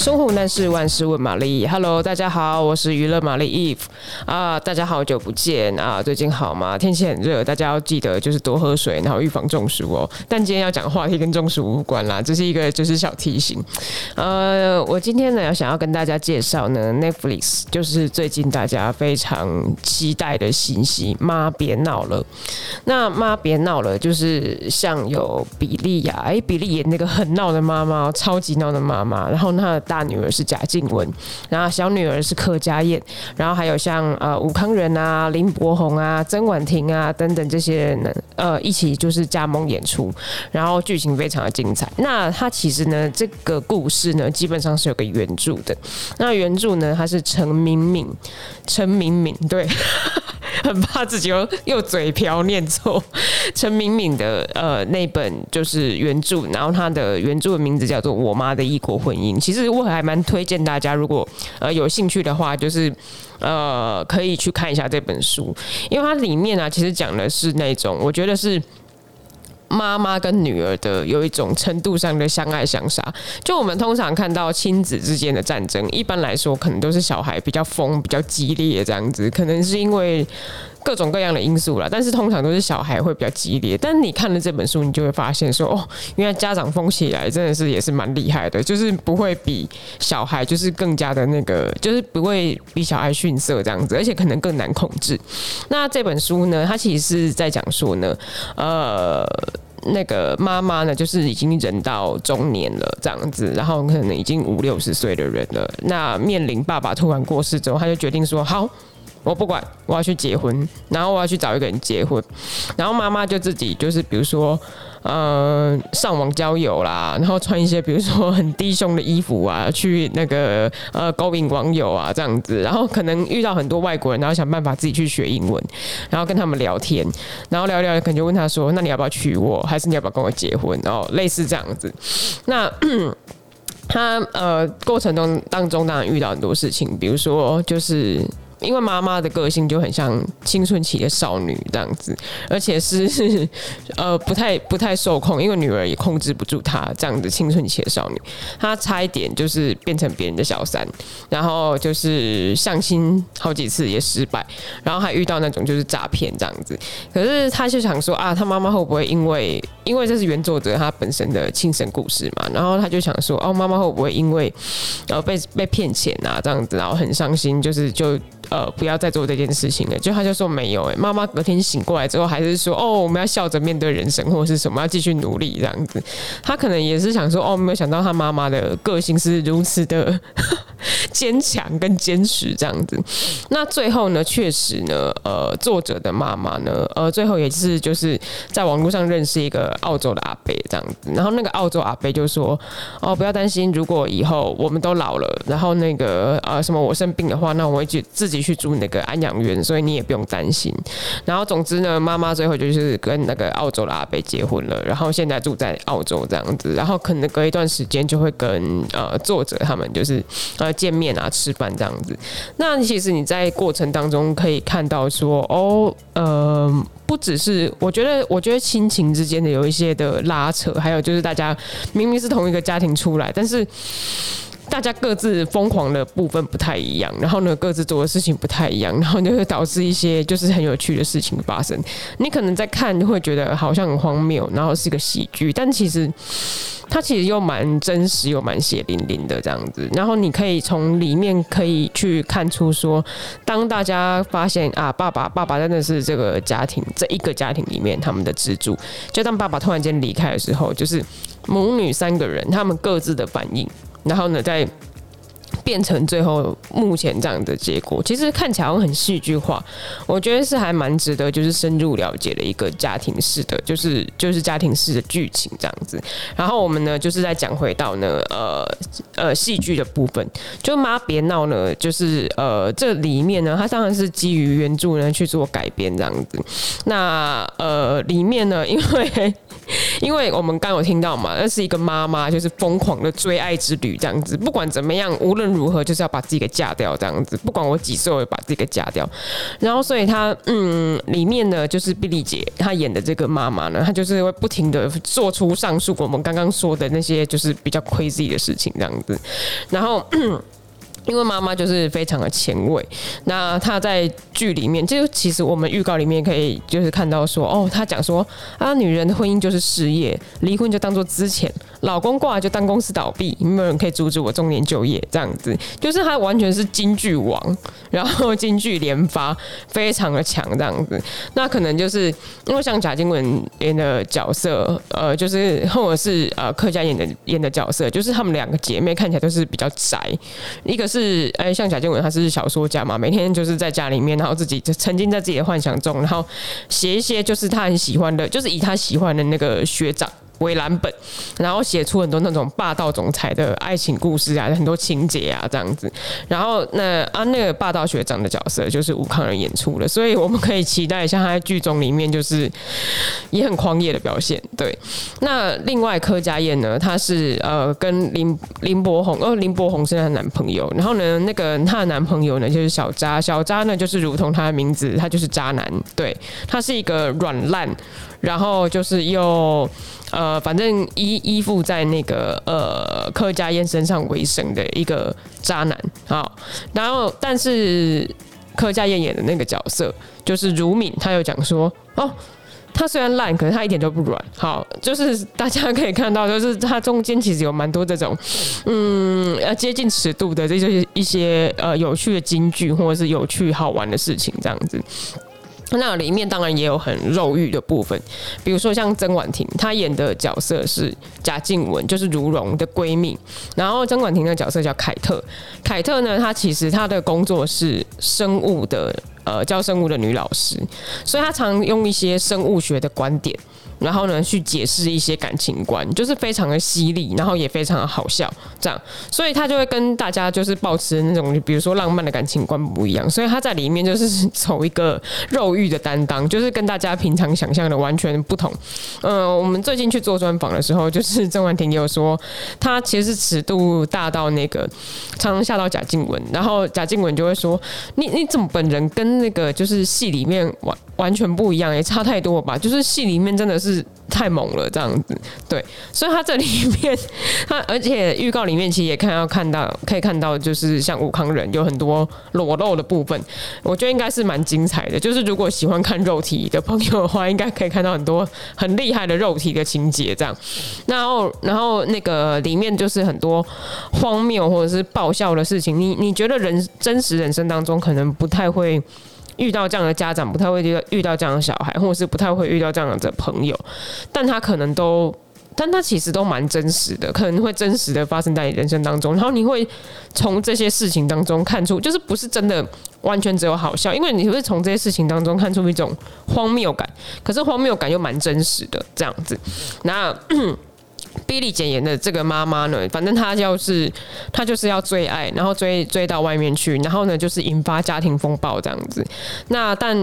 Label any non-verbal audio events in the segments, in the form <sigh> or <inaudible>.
生活难事万事问玛丽，Hello，大家好，我是娱乐玛丽 Eve 啊，大家好久不见啊，最近好吗？天气很热，大家要记得就是多喝水，然后预防中暑哦。但今天要讲的话题跟中暑无关啦，这是一个就是小提醒。呃，我今天呢要想要跟大家介绍呢，Netflix 就是最近大家非常期待的信息《妈别闹了》。那妈别闹了，就是像有比利呀，哎，比利演那个很闹的妈妈，超级闹的妈妈，然后那。大女儿是贾静雯，然后小女儿是柯佳嬿，然后还有像呃吴康仁啊、林柏宏啊、曾婉婷啊等等这些人呢，呃一起就是加盟演出，然后剧情非常的精彩。那它其实呢，这个故事呢，基本上是有个原著的。那原著呢，它是陈明敏，陈明敏对。<laughs> 很怕自己又又嘴瓢念错，陈敏敏的呃那本就是原著，然后他的原著的名字叫做《我妈的异国婚姻》。其实我还蛮推荐大家，如果呃有兴趣的话，就是呃可以去看一下这本书，因为它里面啊其实讲的是那种我觉得是。妈妈跟女儿的有一种程度上的相爱相杀，就我们通常看到亲子之间的战争，一般来说可能都是小孩比较疯、比较激烈这样子，可能是因为。各种各样的因素啦，但是通常都是小孩会比较激烈。但是你看了这本书，你就会发现说，哦，原来家长疯起来真的是也是蛮厉害的，就是不会比小孩就是更加的那个，就是不会比小孩逊色这样子，而且可能更难控制。那这本书呢，它其实是在讲说呢，呃，那个妈妈呢，就是已经人到中年了这样子，然后可能已经五六十岁的人了，那面临爸爸突然过世之后，他就决定说，好。我不管，我要去结婚，然后我要去找一个人结婚，然后妈妈就自己就是比如说，呃，上网交友啦，然后穿一些比如说很低胸的衣服啊，去那个呃勾引网友啊这样子，然后可能遇到很多外国人，然后想办法自己去学英文，然后跟他们聊天，然后聊聊，可能就问他说，那你要不要娶我，还是你要不要跟我结婚？然后类似这样子，那 <clears throat> 他呃过程中当中当然遇到很多事情，比如说就是。因为妈妈的个性就很像青春期的少女这样子，而且是 <laughs> 呃不太不太受控，因为女儿也控制不住她这样子青春期的少女，她差一点就是变成别人的小三，然后就是相亲好几次也失败，然后还遇到那种就是诈骗这样子。可是她就想说啊，她妈妈会不会因为因为这是原作者她本身的亲身故事嘛，然后她就想说哦，妈妈会不会因为然后被被骗钱啊这样子，然后很伤心，就是就。呃，不要再做这件事情了。就他就说没有哎、妈妈隔天醒过来之后还是说哦，我们要笑着面对人生，或者是什么要继续努力这样子。他可能也是想说哦，没有想到他妈妈的个性是如此的 <laughs> 坚强跟坚持这样子。那最后呢，确实呢，呃，作者的妈妈呢，呃，最后也是就是在网络上认识一个澳洲的阿伯这样子。然后那个澳洲阿伯就说哦，不要担心，如果以后我们都老了，然后那个呃什么我生病的话，那我会去自己。去住那个安养院，所以你也不用担心。然后总之呢，妈妈最后就是跟那个澳洲的阿伯结婚了，然后现在住在澳洲这样子。然后可能隔一段时间就会跟呃作者他们就是呃见面啊、吃饭这样子。那其实你在过程当中可以看到说，哦，呃，不只是我觉得，我觉得亲情之间的有一些的拉扯，还有就是大家明明是同一个家庭出来，但是。大家各自疯狂的部分不太一样，然后呢，各自做的事情不太一样，然后就会导致一些就是很有趣的事情发生。你可能在看会觉得好像很荒谬，然后是个喜剧，但其实它其实又蛮真实又蛮血淋淋的这样子。然后你可以从里面可以去看出说，当大家发现啊，爸爸爸爸真的是这个家庭这一个家庭里面他们的支柱，就当爸爸突然间离开的时候，就是母女三个人他们各自的反应。然后呢，在变成最后目前这样的结果，其实看起来好像很戏剧化，我觉得是还蛮值得就是深入了解的一个家庭式的，就是就是家庭式的剧情这样子。然后我们呢，就是在讲回到呢，呃呃戏剧的部分，就妈别闹呢，就是呃这里面呢，它当然是基于原著呢去做改编这样子。那呃里面呢，因为 <laughs> 因为我们刚有听到嘛，那是一个妈妈就是疯狂的追爱之旅这样子，不管怎么样，无论如何就是要把自己给嫁掉这样子，不管我几岁，我会把自己给嫁掉。然后所以她嗯，里面呢就是碧丽姐她演的这个妈妈呢，她就是会不停的做出上述我们刚刚说的那些就是比较 crazy 的事情这样子，然后。<clears throat> 因为妈妈就是非常的前卫，那她在剧里面，就其实我们预告里面可以就是看到说，哦，她讲说啊，女人的婚姻就是事业，离婚就当做资遣，老公挂就当公司倒闭，没有人可以阻止我中年就业，这样子，就是他完全是金句王，然后金句连发，非常的强这样子。那可能就是因为像贾静雯演的角色，呃，就是或者是呃客家演的演的角色，就是她们两个姐妹看起来都是比较宅，一个。是哎，像贾静雯，她是小说家嘛，每天就是在家里面，然后自己就沉浸在自己的幻想中，然后写一些就是她很喜欢的，就是以她喜欢的那个学长。为蓝本，然后写出很多那种霸道总裁的爱情故事啊，很多情节啊这样子。然后那啊那个霸道学长的角色就是吴康仁演出的，所以我们可以期待一下他在剧中里面就是也很狂野的表现。对，那另外柯佳嬿呢，她是呃跟林林柏宏，呃林柏宏是她的男朋友。然后呢，那个她的男朋友呢就是小渣，小渣呢就是如同他的名字，他就是渣男。对，他是一个软烂。然后就是又呃，反正依依附在那个呃柯佳燕身上为生的一个渣男。好，然后但是柯佳燕演的那个角色就是如敏，他有讲说哦，他虽然烂，可是他一点都不软。好，就是大家可以看到，就是他中间其实有蛮多这种嗯要接近尺度的这些一些呃有趣的金句，或者是有趣好玩的事情这样子。那里面当然也有很肉欲的部分，比如说像曾婉婷，她演的角色是贾静雯，就是如蓉的闺蜜。然后曾婉婷的角色叫凯特，凯特呢，她其实她的工作是生物的，呃，教生物的女老师，所以她常用一些生物学的观点。然后呢，去解释一些感情观，就是非常的犀利，然后也非常的好笑，这样，所以他就会跟大家就是保持那种，比如说浪漫的感情观不一样，所以他在里面就是走一个肉欲的担当，就是跟大家平常想象的完全不同。呃，我们最近去做专访的时候，就是曾婉婷也有说，他其实是尺度大到那个常常吓到贾静雯，然后贾静雯就会说，你你怎么本人跟那个就是戏里面完完全不一样，也差太多吧？就是戏里面真的是。太猛了，这样子，对，所以他这里面，他而且预告里面其实也看到看到，可以看到，就是像武康人有很多裸露的部分，我觉得应该是蛮精彩的。就是如果喜欢看肉体的朋友的话，应该可以看到很多很厉害的肉体的情节，这样。然后，然后那个里面就是很多荒谬或者是爆笑的事情，你你觉得人真实人生当中可能不太会。遇到这样的家长，不太会遇到遇到这样的小孩，或者是不太会遇到这样的朋友，但他可能都，但他其实都蛮真实的，可能会真实的发生在你人生当中，然后你会从这些事情当中看出，就是不是真的完全只有好笑，因为你会从这些事情当中看出一种荒谬感，可是荒谬感又蛮真实的这样子，那。比利简言的这个妈妈呢，反正她就是她就是要追爱，然后追追到外面去，然后呢就是引发家庭风暴这样子。那但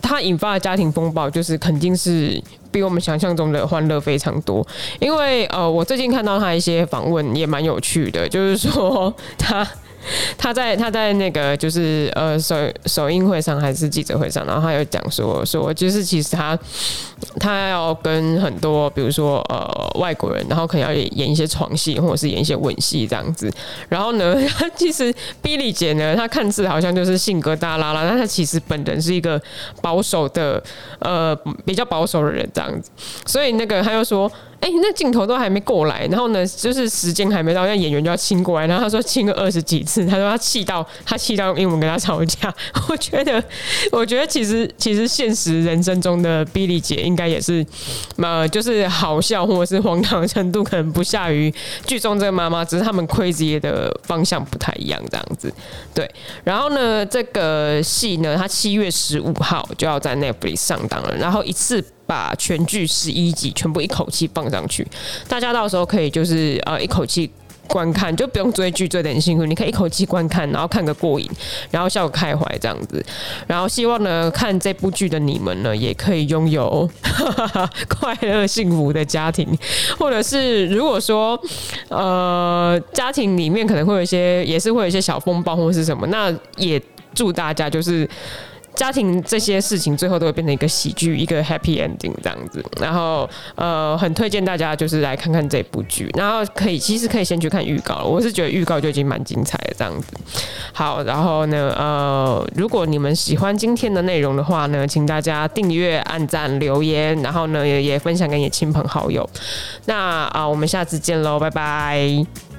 她引发的家庭风暴，就是肯定是比我们想象中的欢乐非常多。因为呃，我最近看到她一些访问也蛮有趣的，就是说她。<laughs> 他在他在那个就是呃首首映会上还是记者会上，然后他有讲说说就是其实他他要跟很多比如说呃外国人，然后可能要演一些床戏或者是演一些吻戏这样子。然后呢，<laughs> 他其实 Billy 姐呢，她看似好像就是性格大啦啦，但她其实本人是一个保守的呃比较保守的人这样子。所以那个他又说。哎、那镜头都还没过来，然后呢，就是时间还没到，那演员就要亲过来，然后他说亲个二十几次，他说他气到他气到用英文跟他吵架。<laughs> 我觉得，我觉得其实其实现实人生中的 Billy 姐应该也是，呃，就是好笑或者是荒唐的程度可能不下于剧中这个妈妈，只是他们 crazy 的方向不太一样这样子。对，然后呢，这个戏呢，它七月十五号就要在 Netflix 上档了，然后一次。把全剧十一集全部一口气放上去，大家到时候可以就是呃一口气观看，就不用追剧追得很辛苦，你可以一口气观看，然后看个过瘾，然后笑个开怀这样子。然后希望呢，看这部剧的你们呢，也可以拥有 <laughs> 快乐幸福的家庭，或者是如果说呃家庭里面可能会有一些，也是会有一些小风暴或是什么，那也祝大家就是。家庭这些事情最后都会变成一个喜剧，一个 happy ending 这样子。然后呃，很推荐大家就是来看看这部剧，然后可以其实可以先去看预告，我是觉得预告就已经蛮精彩的这样子。好，然后呢呃，如果你们喜欢今天的内容的话呢，请大家订阅、按赞、留言，然后呢也也分享给你的亲朋好友。那啊、我们下次见喽，拜拜。